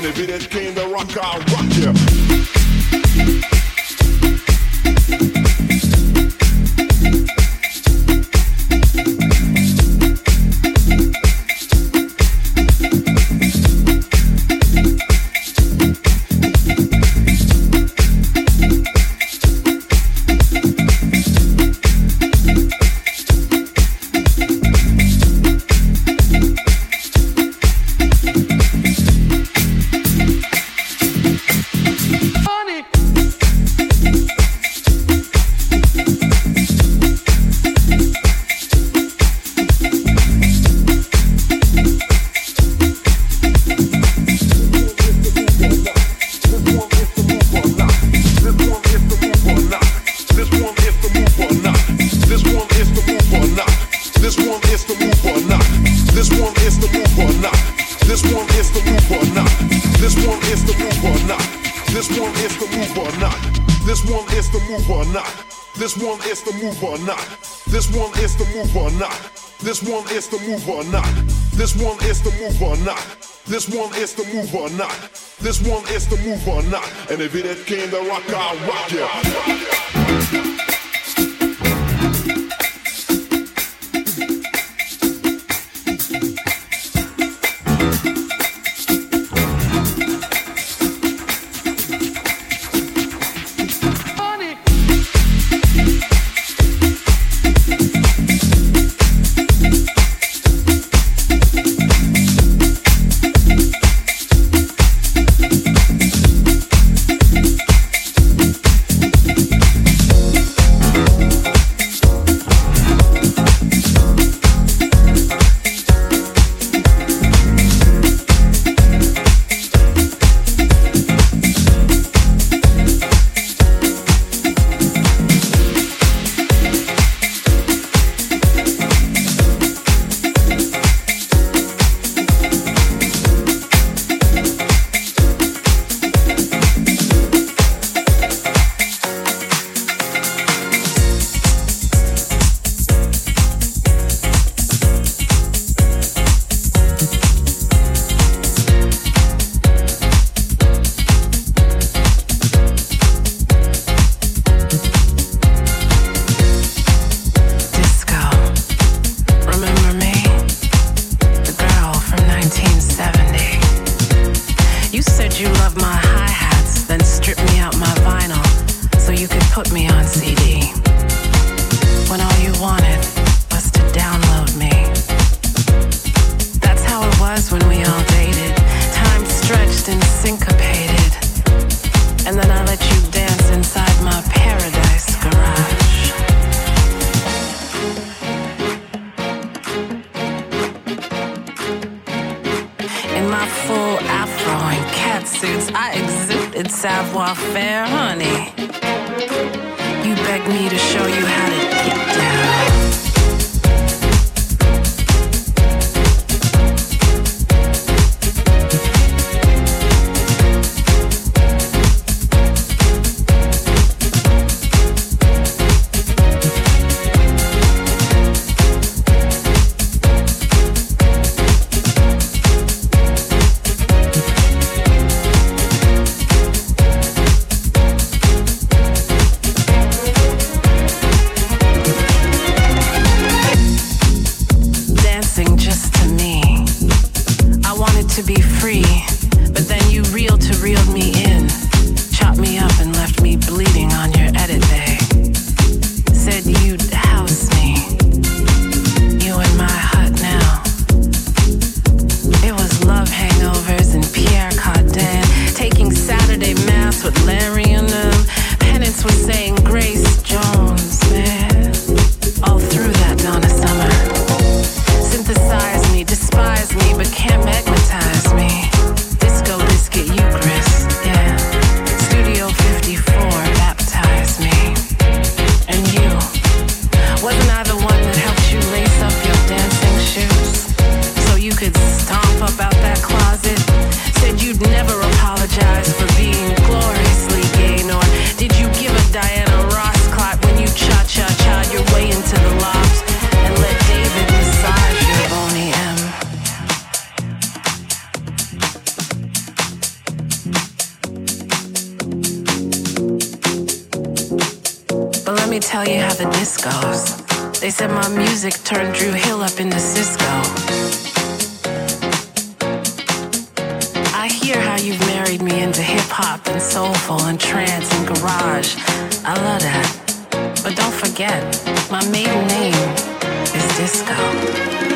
And if And if it came to rock, I'll They said my music turned Drew Hill up into Cisco. I hear how you've married me into hip hop and soulful and trance and garage. I love that. But don't forget, my maiden name is Disco.